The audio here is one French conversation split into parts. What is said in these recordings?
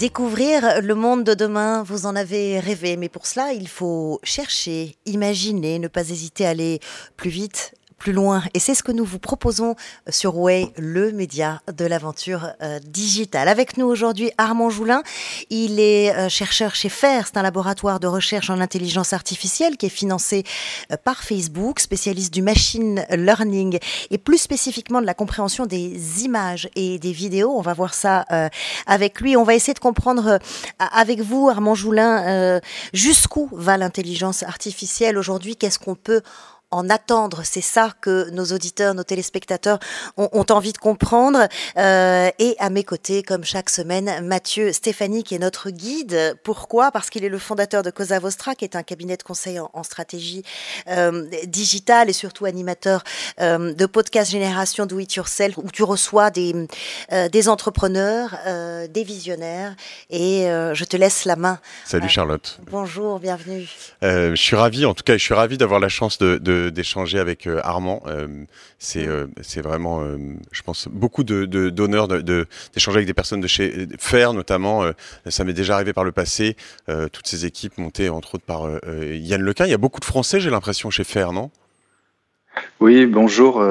Découvrir le monde de demain, vous en avez rêvé, mais pour cela, il faut chercher, imaginer, ne pas hésiter à aller plus vite plus loin. Et c'est ce que nous vous proposons sur Way, le média de l'aventure euh, digitale. Avec nous aujourd'hui, Armand Joulin. Il est euh, chercheur chez FAIR. C'est un laboratoire de recherche en intelligence artificielle qui est financé euh, par Facebook, spécialiste du machine learning et plus spécifiquement de la compréhension des images et des vidéos. On va voir ça avec lui. On va essayer de comprendre avec vous, Armand Joulin, jusqu'où va l'intelligence artificielle aujourd'hui? Qu'est-ce qu'on peut en attendre. C'est ça que nos auditeurs, nos téléspectateurs ont, envie de comprendre. Euh, et à mes côtés, comme chaque semaine, Mathieu Stéphanie, qui est notre guide. Pourquoi? Parce qu'il est le fondateur de Cosa Vostra, qui est un cabinet de conseil en, stratégie euh, digitale et surtout animateur euh, de podcast Génération Do It Yourself, où tu reçois des, des entrepreneurs, des visionnaires. Et je te laisse la main. Salut Charlotte. Bonjour, bienvenue. je suis ravi, en tout cas, je suis ravi d'avoir la chance de d'échanger avec euh, Armand. Euh, c'est euh, c'est vraiment, je pense, beaucoup de d'honneur d'échanger avec des personnes de chez Fer, notamment. ça m'est déjà arrivé par le passé. toutes ces équipes montées entre autres par Yann Lequin. Il y a beaucoup de Français, j'ai l'impression, chez Fer, non? Oui, bonjour.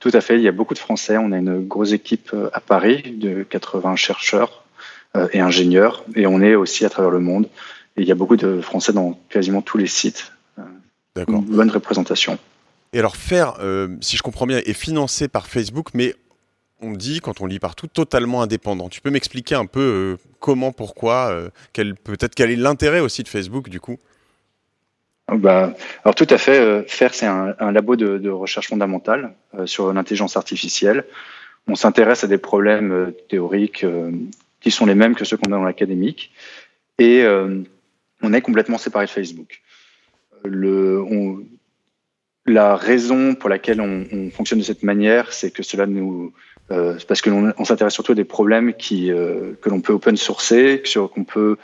tout à fait. Il y a beaucoup de Français. On a une grosse équipe à Paris de 80 chercheurs et ingénieurs, et on est aussi à travers le monde. Et il y a beaucoup de Français dans quasiment tous les sites une bonne représentation. Et alors faire, euh, si je comprends bien, est financé par Facebook, mais on dit, quand on lit partout, totalement indépendant. Tu peux m'expliquer un peu euh, comment, pourquoi, euh, peut-être quel est l'intérêt aussi de Facebook du coup? Bah, alors tout à fait, FAIR c'est un, labo de, recherche fondamentale sur l'intelligence artificielle. On s'intéresse à des problèmes théoriques qui sont les mêmes que ceux qu'on a dans l'académique et on est complètement séparé de Facebook la raison pour laquelle on, fonctionne de cette manière, c'est que cela nous, euh, parce que l'on on s'intéresse surtout à des problèmes euh, que l'on peut open sourcer, sur euh,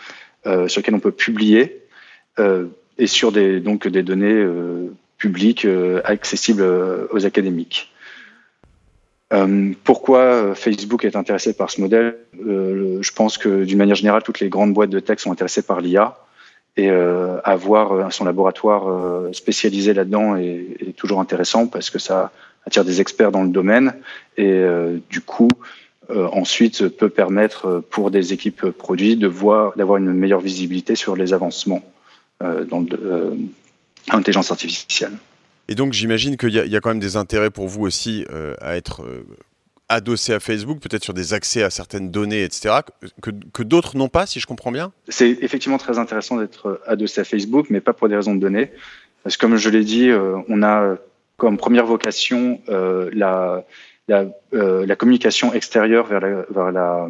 lesquels on peut publier, et sur des des données publiques accessibles aux académiques. pourquoi Facebook est intéressé par ce modèle? Je pense que d'une manière générale, toutes les grandes boîtes de tech sont intéressées par l'IA et euh, avoir euh, son laboratoire euh, spécialisé là-dedans est, toujours intéressant parce que ça attire des experts dans le domaine et du coup ensuite peut permettre pour des équipes produits de voir d'avoir une meilleure visibilité sur les avancements dans l'intelligence artificielle. Et donc j'imagine qu'il y, a quand même des intérêts pour vous aussi à être adossé à Facebook, peut-être sur des accès à certaines données, etc., que, que d'autres n'ont pas, si je comprends bien? C'est effectivement très intéressant d'être adossé à Facebook, mais pas pour des raisons de données. Parce que comme je l'ai dit, euh, on a comme première vocation euh, la, la, euh, la, communication extérieure vers la, vers la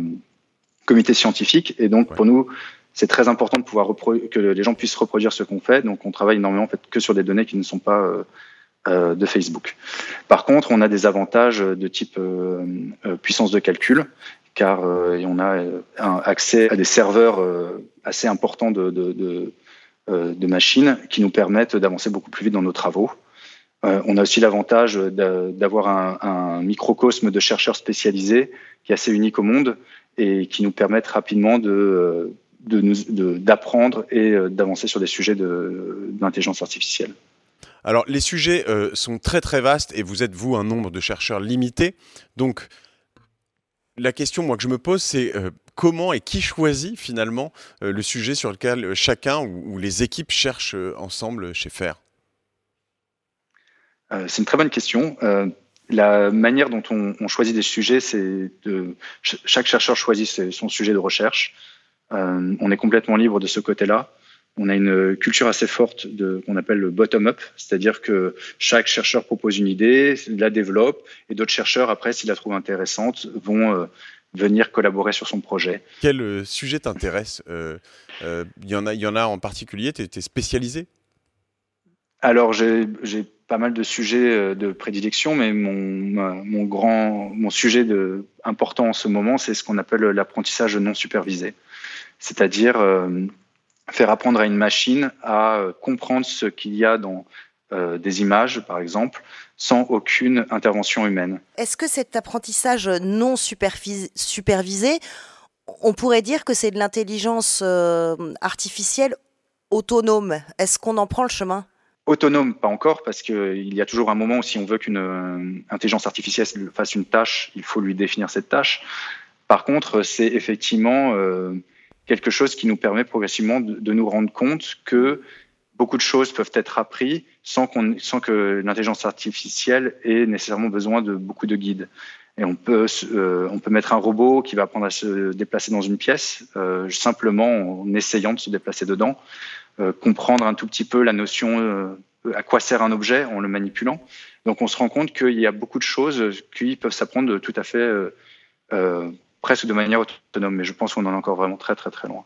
comité scientifique. Et donc, pour nous, c'est très important de pouvoir que les gens puissent reproduire ce qu'on fait. Donc, on travaille énormément en fait, que sur des données qui ne sont pas de Facebook. Par contre, on a des avantages de type euh, euh, puissance de calcul, car on a accès à des serveurs assez importants de, machines qui nous permettent d'avancer beaucoup plus vite dans nos travaux. on a aussi l'avantage d'avoir un, microcosme de chercheurs spécialisés qui est assez unique au monde et qui nous permettent rapidement de, d'apprendre et d'avancer sur des sujets d'intelligence artificielle. Alors, les sujets euh, sont très très vastes et vous êtes, vous, un nombre de chercheurs limité. Donc, la question, moi, que je me pose, c'est euh, comment et qui choisit finalement euh, le sujet sur lequel chacun ou, les équipes cherchent ensemble chez FAIR? C'est une très bonne question. la manière dont on, choisit des sujets, c'est de chaque chercheur choisit son sujet de recherche. on est complètement libre de ce côté-là on a une culture assez forte de qu'on appelle le bottom-up, c'est-à-dire que chaque chercheur propose une idée, la développe, et d'autres chercheurs, après, s'ils la trouvent intéressante, vont euh, venir collaborer sur son projet. Quel euh, sujet t'intéresse euh, Il y, en a, y en a en particulier Tu es, spécialisé? Alors, j'ai pas mal de sujets de prédilection, mais mon, mon, grand, mon sujet de, important en ce moment, c'est ce qu'on appelle l'apprentissage non supervisé. C'est-à-dire faire apprendre à une machine à euh, comprendre ce qu'il y a dans euh, des images, par exemple, sans aucune intervention humaine. Est-ce que cet apprentissage non supervisé, on pourrait dire que c'est de l'intelligence artificielle autonome? Est-ce qu'on en prend le chemin? Autonome, pas encore, parce qu'il y a toujours un moment où si on veut qu'une intelligence artificielle fasse une tâche, il faut lui définir cette tâche. Par contre, c'est effectivement quelque chose qui nous permet progressivement de, nous rendre compte que beaucoup de choses peuvent être apprises sans, sans que l'intelligence artificielle ait nécessairement besoin de beaucoup de guides. Et on peut, euh, on peut mettre un robot qui va apprendre à se déplacer dans une pièce, euh, simplement en essayant de se déplacer dedans, euh, comprendre un tout petit peu la notion à quoi sert un objet en le manipulant. Donc on se rend compte qu'il y a beaucoup de choses qui peuvent s'apprendre tout à fait presque de manière autonome, mais je pense qu'on en est encore vraiment très très très loin.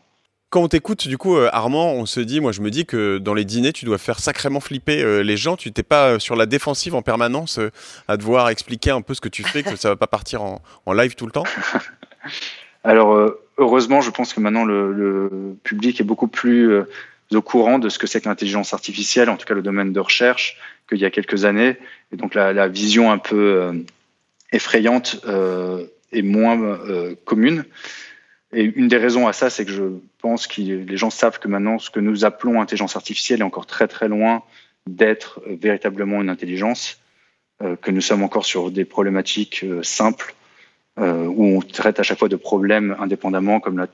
Quand on t'écoute, du coup, euh, Armand, on se dit, moi je me dis que dans les dîners, tu dois faire sacrément flipper euh, les gens. Tu n'es pas euh, sur la défensive en permanence à devoir expliquer un peu ce que tu fais, que ça va pas partir en, live tout le temps Alors, heureusement, je pense que maintenant le, public est beaucoup plus au courant de ce que c'est que l'intelligence artificielle, en tout cas le domaine de recherche, qu'il y a quelques années. Et donc la, la vision un peu effrayante est moins commune. Et une des raisons à ça, c'est que je pense que les gens savent que maintenant, ce que nous appelons intelligence artificielle est encore très très loin d'être euh, véritablement une intelligence, euh, que nous sommes encore sur des problématiques euh, simples, où on traite à chaque fois de problèmes indépendamment, comme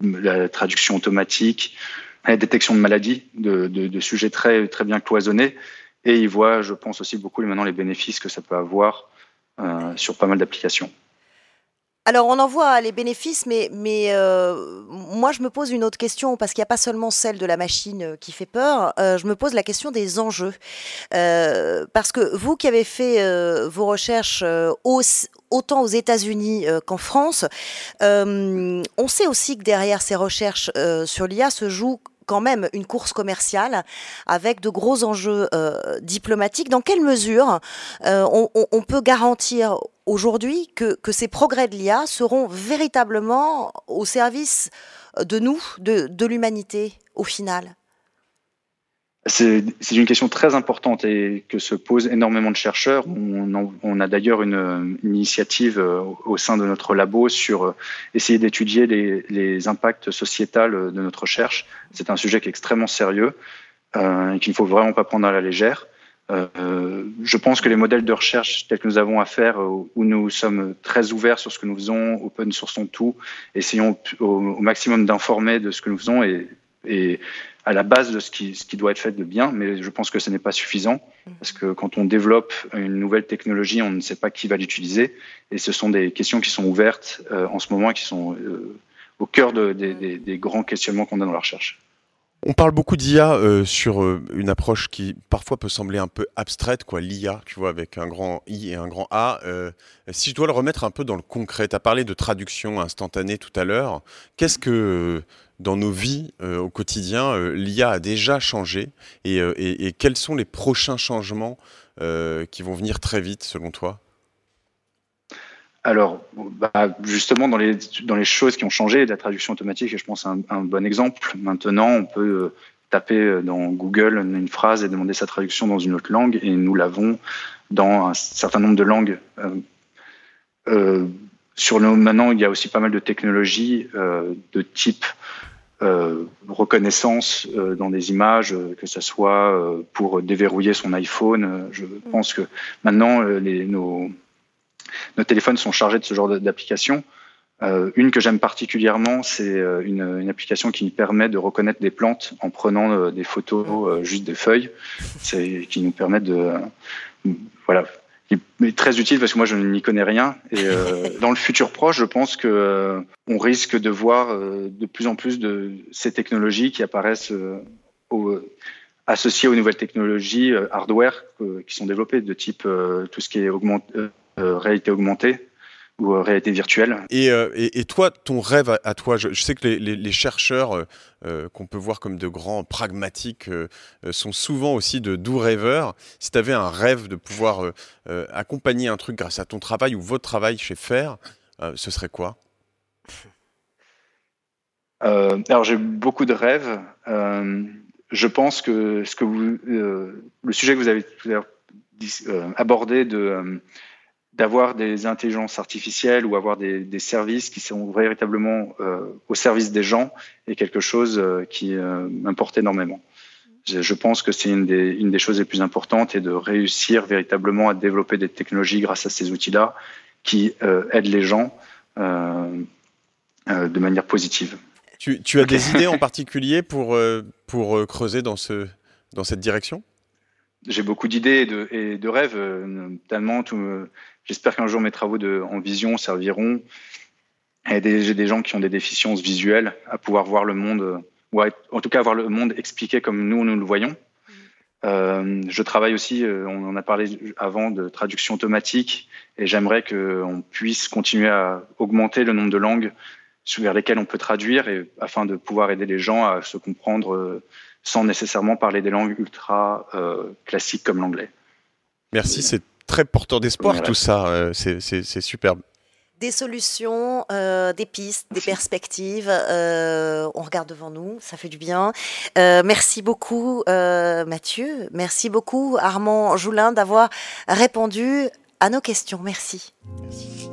la, traduction automatique, la détection de maladies, de, de, de, sujets très, très bien cloisonnés. Et ils voient, je pense aussi beaucoup maintenant les bénéfices que ça peut avoir sur pas mal d'applications. Alors on en voit les bénéfices, mais, mais euh, moi je me pose une autre question, parce qu'il n'y a pas seulement celle de la machine euh, qui fait peur, euh, je me pose la question des enjeux. parce que vous qui avez fait vos recherches autant aux États-Unis qu'en France, on sait aussi que derrière ces recherches sur l'IA se joue quand même une course commerciale avec de gros enjeux diplomatiques. Dans quelle mesure on, peut garantir aujourd'hui que, ces progrès de l'IA seront véritablement au service de nous, de l'humanité au final c'est une question très importante et que se posent énormément de chercheurs. On, a d'ailleurs une, initiative euh, au sein de notre labo sur euh, essayer d'étudier les, impacts sociétals de notre recherche. C'est un sujet qui est extrêmement sérieux euh, et qu'il ne faut vraiment pas prendre à la légère. Je pense que les modèles de recherche tels que nous avons à faire, où nous sommes très ouverts sur ce que nous faisons, open source tout, essayons au, maximum d'informer de ce que nous faisons et, et à la base de ce qui, ce qui doit être fait de bien, mais je pense que ce n'est pas suffisant mmh. parce que quand on développe une nouvelle technologie, on ne sait pas qui va l'utiliser et ce sont des questions qui sont ouvertes euh, en ce moment et qui sont euh, au cœur de, des, des, grands questionnements qu'on a dans la recherche. On parle beaucoup d'IA euh, sur une approche qui parfois peut sembler un peu abstraite, quoi, l'IA, tu vois, avec un grand I et un grand A. si je dois le remettre un peu dans le concret, tu as parlé de traduction instantanée tout à l'heure. Qu'est-ce que dans nos vies euh, au quotidien, euh, l'IA a déjà changé euh, et, quels sont les prochains changements qui vont venir très vite selon toi? Alors, bah, justement, dans les, dans les choses qui ont changé, la traduction automatique est, je pense, un, un bon exemple. Maintenant, on peut taper dans Google une phrase et demander sa traduction dans une autre langue, et nous l'avons dans un certain nombre de langues. sur le, maintenant, il y a aussi pas mal de technologies de type euh, reconnaissance euh, dans des images, euh, que ce soit pour déverrouiller son iPhone. Je mm. pense que maintenant, les, nos, nos, téléphones sont chargés de ce genre d'applications. une que j'aime particulièrement, c'est une, une, application qui permet de reconnaître des plantes en prenant des photos juste des feuilles, qui nous permet de voilà, est très utile parce que moi je n'y connais rien. Et euh, dans le futur proche, je pense que euh, on risque de voir euh, de plus en plus de ces technologies qui apparaissent associées aux nouvelles technologies hardware qui sont développées de type tout ce qui est réalité augmentée ou euh, réalité virtuelle. Euh, et, et, toi, ton rêve à, toi, je, sais que les, chercheurs euh, qu'on peut voir comme de grands pragmatiques sont souvent aussi de doux rêveurs. Si tu avais un rêve de pouvoir accompagner un truc grâce à ton travail ou votre travail chez Faire, ce serait quoi? Alors j'ai beaucoup de rêves. je pense que ce que vous, le sujet que vous avez abordé de d'avoir des intelligences artificielles ou avoir des, des services qui sont véritablement au service des gens est quelque chose qui m'importe énormément. Je, je pense que c'est une des, une des choses les plus importantes et de réussir véritablement à développer des technologies grâce à ces outils-là qui aident les gens de manière positive. Tu, tu as des idées en particulier pour, pour creuser dans, ce, dans cette direction? J'ai beaucoup d'idées et de, et de rêves, euh, notamment. Tout, j'espère qu'un jour mes travaux de, en vision serviront à aider des gens qui ont des déficiences visuelles à pouvoir voir le monde, ou en tout cas voir le monde expliqué comme nous nous le voyons. Mmh. Euh, je travaille aussi, euh, on en a parlé avant, de traduction automatique, et j'aimerais qu'on puisse continuer à augmenter le nombre de langues vers lesquelles on peut traduire, et, afin de pouvoir aider les gens à se comprendre. Euh, sans nécessairement parler des langues ultra euh, classiques comme l'anglais. Merci, c'est très porteur d'espoir tout ça, euh, c'est superbe des solutions, euh, des pistes, des perspectives. Euh, on regarde devant nous, ça fait du bien. Euh, merci beaucoup Mathieu, merci beaucoup Armand Joulin d'avoir répondu à nos questions. Merci. merci.